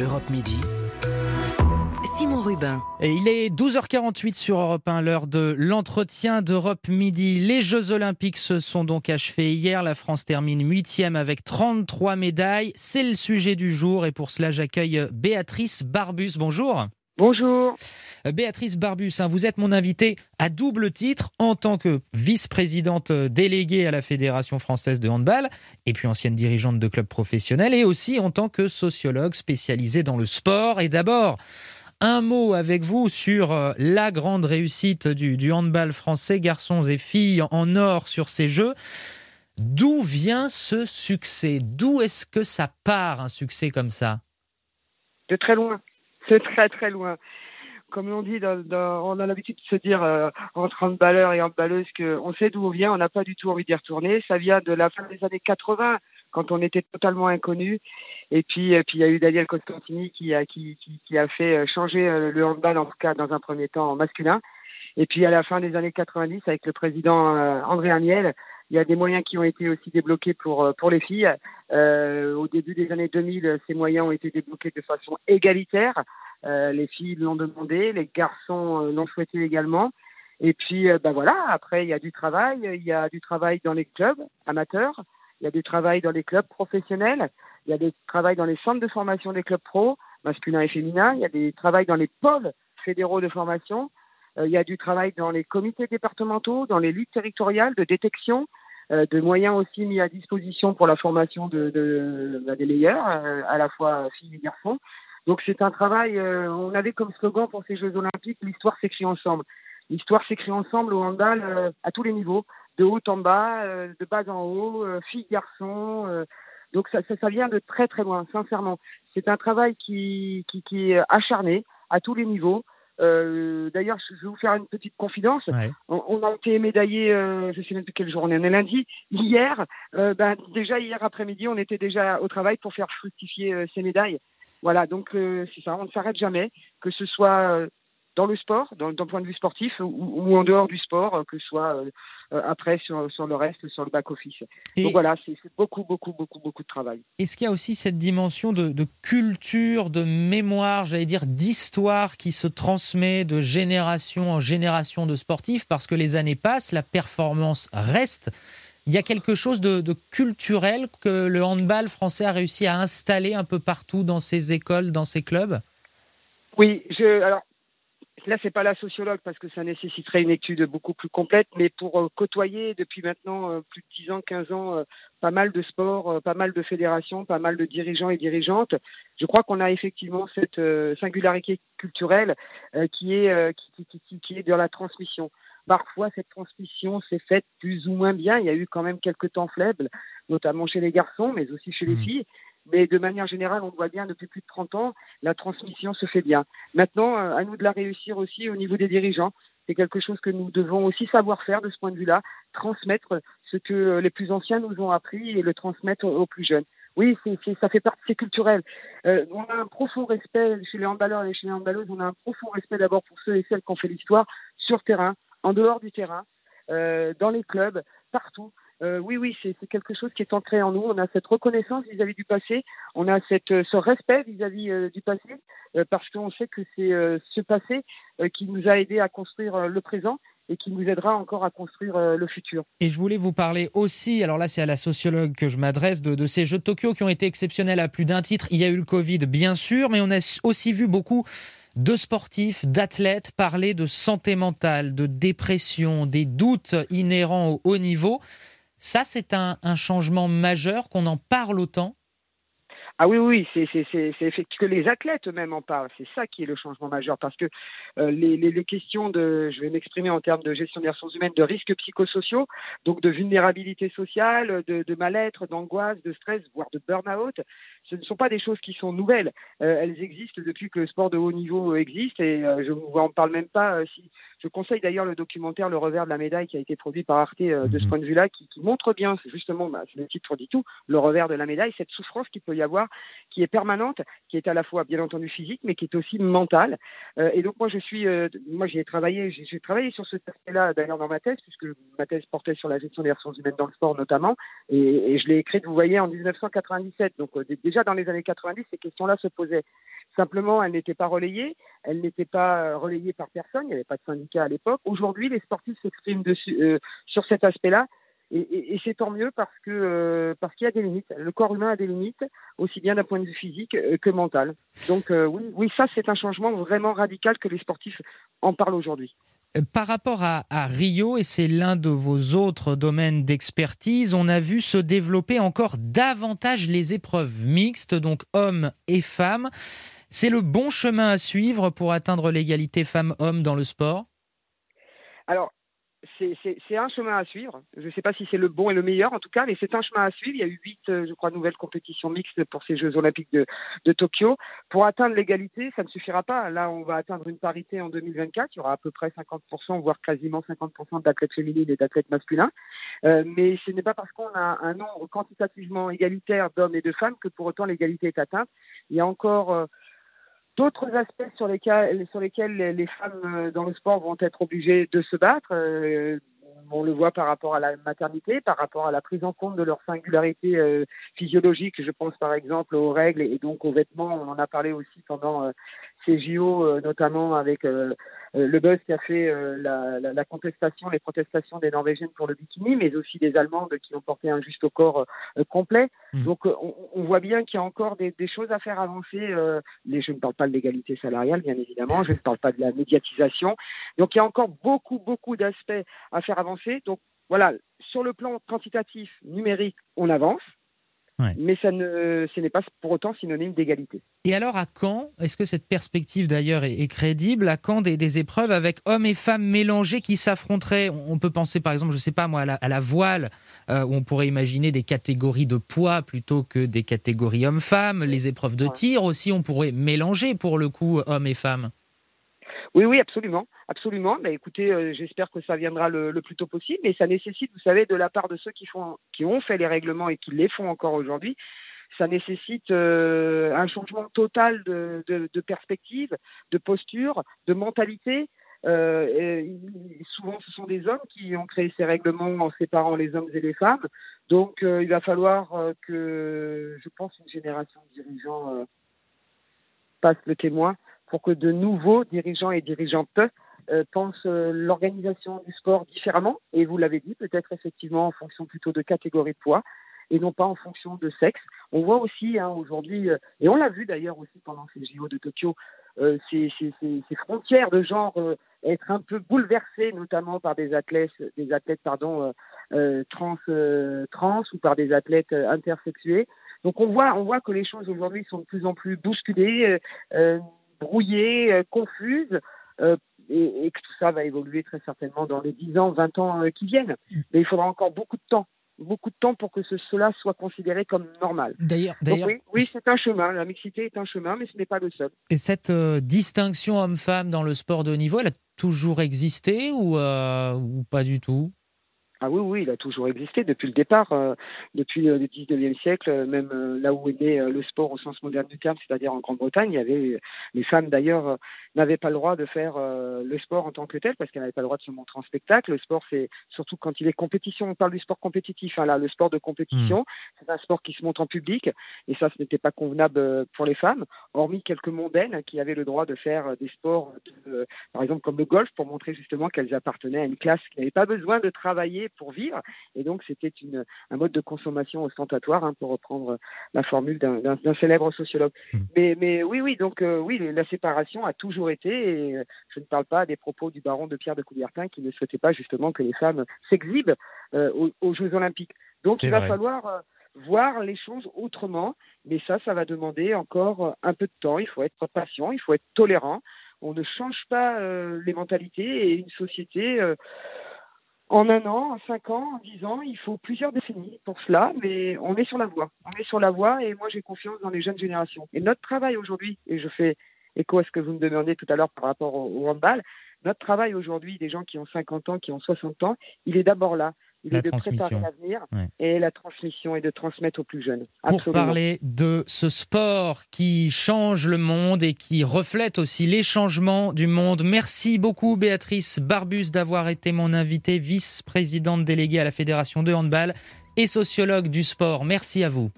Europe Midi. Simon Rubin. Et il est 12h48 sur Europe 1, l'heure de l'entretien d'Europe Midi. Les Jeux Olympiques se sont donc achevés hier. La France termine 8e avec 33 médailles. C'est le sujet du jour et pour cela j'accueille Béatrice Barbus. Bonjour. Bonjour. Euh, Béatrice Barbus, hein, vous êtes mon invitée à double titre en tant que vice-présidente déléguée à la Fédération française de handball et puis ancienne dirigeante de club professionnel et aussi en tant que sociologue spécialisée dans le sport. Et d'abord, un mot avec vous sur euh, la grande réussite du, du handball français, garçons et filles en or sur ces Jeux. D'où vient ce succès? D'où est-ce que ça part un succès comme ça? De très loin. C'est très très loin. Comme on dit, on a l'habitude de se dire euh, entre handballeurs et handballeuses qu'on sait d'où on vient, on n'a pas du tout envie d'y retourner. Ça vient de la fin des années 80, quand on était totalement inconnu. Et puis, et puis il y a eu Daniel Costantini qui a, qui, qui, qui a fait euh, changer euh, le handball, en tout cas dans un premier temps masculin. Et puis à la fin des années 90, avec le président euh, André Amiel, il y a des moyens qui ont été aussi débloqués pour, euh, pour les filles. Euh, au début des années 2000, ces moyens ont été débloqués de façon égalitaire. Euh, les filles l'ont demandé, les garçons l'ont souhaité également. Et puis, ben voilà, après, il y a du travail. Il y a du travail dans les clubs amateurs. Il y a du travail dans les clubs professionnels. Il y a du travail dans les centres de formation des clubs pro, masculins et féminins. Il y a des travail dans les pôles fédéraux de formation. Euh, il y a du travail dans les comités départementaux, dans les ligues territoriales de détection, euh, de moyens aussi mis à disposition pour la formation de, de, bah, des meilleurs, euh, à la fois filles et garçons. Donc c'est un travail, on avait comme slogan pour ces Jeux olympiques, l'histoire s'écrit ensemble. L'histoire s'écrit ensemble au handball à tous les niveaux, de haut en bas, de bas en haut, filles, garçons. donc ça, ça, ça, vient de très très loin, sincèrement. C'est un travail qui, qui, qui est acharné à tous les niveaux. Euh, D'ailleurs, je vais vous faire une petite confidence. Ouais. On, on, a été médaillé, euh, je sais même plus quelle journée, on est lundi. Hier, euh, ben, déjà hier après-midi, on était déjà au travail pour faire fructifier euh, ces médailles. Voilà, donc c'est ça, on ne s'arrête jamais, que ce soit dans le sport, d'un point de vue sportif, ou, ou, en dehors du sport, que ce soit euh, après sur, sur le reste, sur le back-office. Donc voilà, c'est beaucoup, beaucoup, beaucoup, beaucoup de travail. Est-ce qu'il y a aussi cette dimension de, de culture, de mémoire, j'allais dire d'histoire qui se transmet de génération en génération de sportifs? Parce que les années passent, la performance reste. Il y a quelque chose de, de, culturel que le handball français a réussi à installer un peu partout dans ses écoles, dans ses clubs? Oui, je, alors là, c'est pas la sociologue parce que ça nécessiterait une étude beaucoup plus complète, mais pour euh, côtoyer depuis maintenant euh, plus de 10 ans, 15 ans, euh, pas mal de sports, pas mal de fédérations, pas mal de dirigeants et dirigeantes, je crois qu'on a effectivement cette singularité culturelle qui est qui, qui, qui, qui est dans la transmission. Parfois, cette transmission s'est faite plus ou moins bien. Il y a eu quand même quelques temps faibles, notamment chez les garçons, mais aussi chez les filles. Mais de manière générale, on voit bien depuis plus de 30 ans, la transmission se fait bien. Maintenant, à nous de la réussir aussi au niveau des dirigeants. C'est quelque chose que nous devons aussi savoir faire de ce point de vue-là, transmettre ce que les plus anciens nous ont appris et le transmettre aux plus jeunes. Oui, c'est, ça fait partie, c'est culturel. Euh, on a un profond respect chez les handballeurs et chez les handballeuses, on a un profond respect d'abord pour ceux et celles qui ont fait l'histoire sur terrain, en dehors du terrain, euh, dans les clubs, partout. Euh, oui, oui, c'est quelque chose qui est ancré en nous. On a cette reconnaissance vis-à-vis -vis du passé, on a cette, ce respect vis-à-vis -vis, euh, du passé, euh, parce qu'on sait que c'est euh, ce passé qui nous a aidé à construire le présent et qui nous aidera encore à construire le futur. Et je voulais vous parler aussi, alors là c'est à la sociologue que je m'adresse, de, ces Jeux de Tokyo qui ont été exceptionnels à plus d'un titre. Il y a eu le Covid, bien sûr, mais on a aussi vu beaucoup de sportifs, d'athlètes parler de santé mentale, de dépression, des doutes inhérents au haut niveau. Ça, c'est un, changement majeur qu'on en parle autant ah oui, oui, c'est effectivement que les athlètes eux-mêmes en parlent. C'est ça qui est le changement majeur parce que euh, les, questions de, je vais m'exprimer en termes de gestion des ressources humaines, de risques psychosociaux, donc de vulnérabilité sociale, de, mal-être, d'angoisse, de stress, voire de burn-out, ce ne sont pas des choses qui sont nouvelles. Euh, elles existent depuis que le sport de haut niveau existe et euh, je ne vous en parle même pas. Si je conseille d'ailleurs le documentaire Le revers de la médaille qui a été produit par Arte euh, de ce point de vue-là, qui, qui, montre bien, justement, bah, le titre dit tout, le revers de la médaille, cette souffrance qu'il peut y avoir qui est permanente, qui est à la fois bien entendu physique, mais qui est aussi mentale. Euh, et donc moi je suis, euh, moi j'ai travaillé, j'ai travaillé sur cet aspect-là d'ailleurs dans ma thèse, puisque ma thèse portait sur la gestion des ressources humaines dans le sport notamment, et, et je l'ai écrite, vous voyez, en 1997. Donc euh, déjà dans les années 90, ces questions-là se posaient. Simplement, elle n'était pas relayée. Elle n'était pas relayée par personne. Il n'y avait pas de syndicat à l'époque. Aujourd'hui, les sportifs s'expriment dessus sur cet aspect-là. Et, c'est tant mieux parce que parce qu'il y a des limites. Le corps humain a des limites, aussi bien d'un point de vue physique que mental. Donc oui, oui, ça c'est un changement vraiment radical que les sportifs en parlent aujourd'hui. Euh, par rapport à, Rio, et c'est l'un de vos autres domaines d'expertise, on a vu se développer encore davantage les épreuves mixtes, donc hommes et femmes. C'est le bon chemin à suivre pour atteindre l'égalité femmes-hommes dans le sport? Alors, c'est un chemin à suivre. Je ne sais pas si c'est le bon et le meilleur en tout cas, mais c'est un chemin à suivre. Il y a eu huit, euh, je crois, nouvelles compétitions mixtes pour ces Jeux olympiques de, Tokyo. Pour atteindre l'égalité, ça ne suffira pas. Là, on va atteindre une parité en 2024. Il y aura à peu près 50%, voire quasiment 50% d'athlètes féminines et d'athlètes masculins. Euh, mais ce n'est pas parce qu'on a un nombre quantitativement égalitaire d'hommes et de femmes que pour autant l'égalité est atteinte. Il y a encore euh, d'autres aspects sur lesquels, sur lesquels les femmes euh, dans le sport vont être obligées de se battre. Euh, on le voit par rapport à la maternité, par rapport à la prise en compte de leur singularité euh, physiologique. Je pense par exemple aux règles et donc aux vêtements. On en a parlé aussi pendant ces JO, euh, notamment avec euh, euh, le buzz qui a fait la, contestation, les protestations des Norvégiennes pour le bikini, mais aussi des Allemandes qui ont porté un juste au corps complet. Mmh. Donc on, voit bien qu'il y a encore des, choses à faire avancer. mais je ne parle pas de l'égalité salariale, bien évidemment, je ne parle pas de la médiatisation. Donc il y a encore beaucoup, beaucoup d'aspects à faire avancer. Donc voilà, sur le plan quantitatif, numérique, on avance. Mais ça ne, ce n'est pas pour autant synonyme d'égalité. Et alors, à quand Est-ce que cette perspective d'ailleurs est, crédible? À quand des, épreuves avec hommes et femmes mélangés qui s'affronteraient? On peut penser par exemple, je ne sais pas moi, à la, voile, euh, où on pourrait imaginer des catégories de poids plutôt que des catégories hommes-femmes. Les épreuves de tir aussi, on pourrait mélanger pour le coup hommes et femmes. Oui, oui, absolument, absolument. Mais écoutez, euh, j'espère que ça viendra le, plus tôt possible. Mais ça nécessite, vous savez, de la part de ceux qui font, qui ont fait les règlements et qui les font encore aujourd'hui, ça nécessite euh, un changement total de, perspective, de posture, de mentalité. Euh, souvent, ce sont des hommes qui ont créé ces règlements en séparant les hommes et les femmes. Donc, il va falloir que, je pense, une génération de dirigeants passe le témoin pour que de nouveaux dirigeants et dirigeantes euh, pensent euh, l'organisation du sport différemment. Et vous l'avez dit, peut-être effectivement en fonction plutôt de catégorie de poids et non pas en fonction de sexe. On voit aussi hein, aujourd'hui, euh, et on l'a vu d'ailleurs aussi pendant ces JO de Tokyo, ces, frontières de genre être un peu bouleversées, notamment par des athlètes, des athlètes pardon, trans, trans ou par des athlètes intersexués. Donc on voit, on voit que les choses aujourd'hui sont de plus en plus bousculées brouillée, euh, confuse. Euh, et, que tout ça va évoluer très certainement dans les 10 ans, 20 ans euh, qui viennent. Mais il faudra encore beaucoup de temps beaucoup de temps pour que cela soit considéré comme normal. D'ailleurs, oui, c'est un chemin. La mixité est un chemin, mais ce n'est pas le seul. Et cette distinction homme-femme dans le sport de haut niveau, elle a toujours existé ou, ou pas du tout? Ah oui, oui, il a toujours existé depuis le départ, euh, depuis le 19e siècle, euh, même euh, là où est né le sport au sens moderne du terme, c'est-à-dire en Grande-Bretagne, il y avait les femmes d'ailleurs n'avaient pas le droit de faire le sport en tant que tel parce qu'elles n'avaient pas le droit de se montrer en spectacle. Le sport, c'est surtout quand il est compétition. On parle du sport compétitif. Hein, là, le sport de compétition, mmh. c'est un sport qui se montre en public et ça, ce n'était pas convenable pour les femmes, hormis quelques mondaines qui avaient le droit de faire des sports, par exemple comme le golf, pour montrer justement qu'elles appartenaient à une classe qui n'avait pas besoin de travailler pour vivre. Et donc, c'était un mode de consommation ostentatoire, hein, pour reprendre la formule d'un célèbre sociologue. Hmm. Mais, mais oui, oui, donc euh, oui, la séparation a toujours été, et euh, je ne parle pas des propos du baron de Pierre de Coubertin qui ne souhaitait pas justement que les femmes s'exhibent euh, aux, Jeux olympiques. Donc, il va falloir voir les choses autrement, mais ça, ça va demander encore un peu de temps. Il faut être patient, il faut être tolérant. On ne change pas les mentalités et une société en un an, en cinq ans, en dix ans, il faut plusieurs décennies pour cela, mais on est sur la voie. On est sur la voie et moi j'ai confiance dans les jeunes générations. Et notre travail aujourd'hui, et je fais écho à ce que vous me demandiez tout à l'heure par rapport au, handball, notre travail aujourd'hui des gens qui ont 50 ans, qui ont 60 ans, il est d'abord là il est de préparer l'avenir et la transmission et de transmettre aux plus jeunes. Pour parler de ce sport qui change le monde et qui reflète aussi les changements du monde, merci beaucoup Béatrice Barbus d'avoir été mon invitée, vice-présidente déléguée à la Fédération de handball et sociologue du sport. Merci à vous.